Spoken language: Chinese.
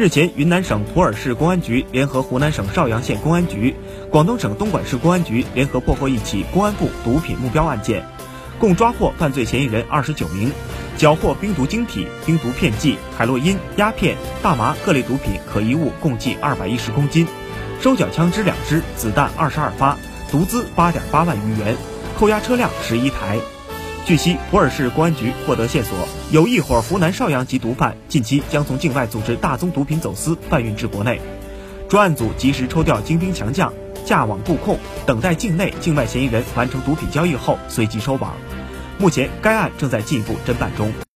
日前，云南省普洱市公安局联合湖南省邵阳县公安局、广东省东莞市公安局联合破获一起公安部毒品目标案件，共抓获犯罪嫌疑人二十九名，缴获冰毒晶体、冰毒片剂、海洛因、鸦片、大麻各类毒品可疑物共计二百一十公斤，收缴枪支两支，子弹二十二发，毒资八点八万余元，扣押车辆十一台。据悉，普洱市公安局获得线索，有一伙湖南邵阳籍毒贩近期将从境外组织大宗毒品走私贩运至国内。专案组及时抽调精兵强将，架网布控，等待境内、境外嫌疑人完成毒品交易后，随即收网。目前，该案正在进一步侦办中。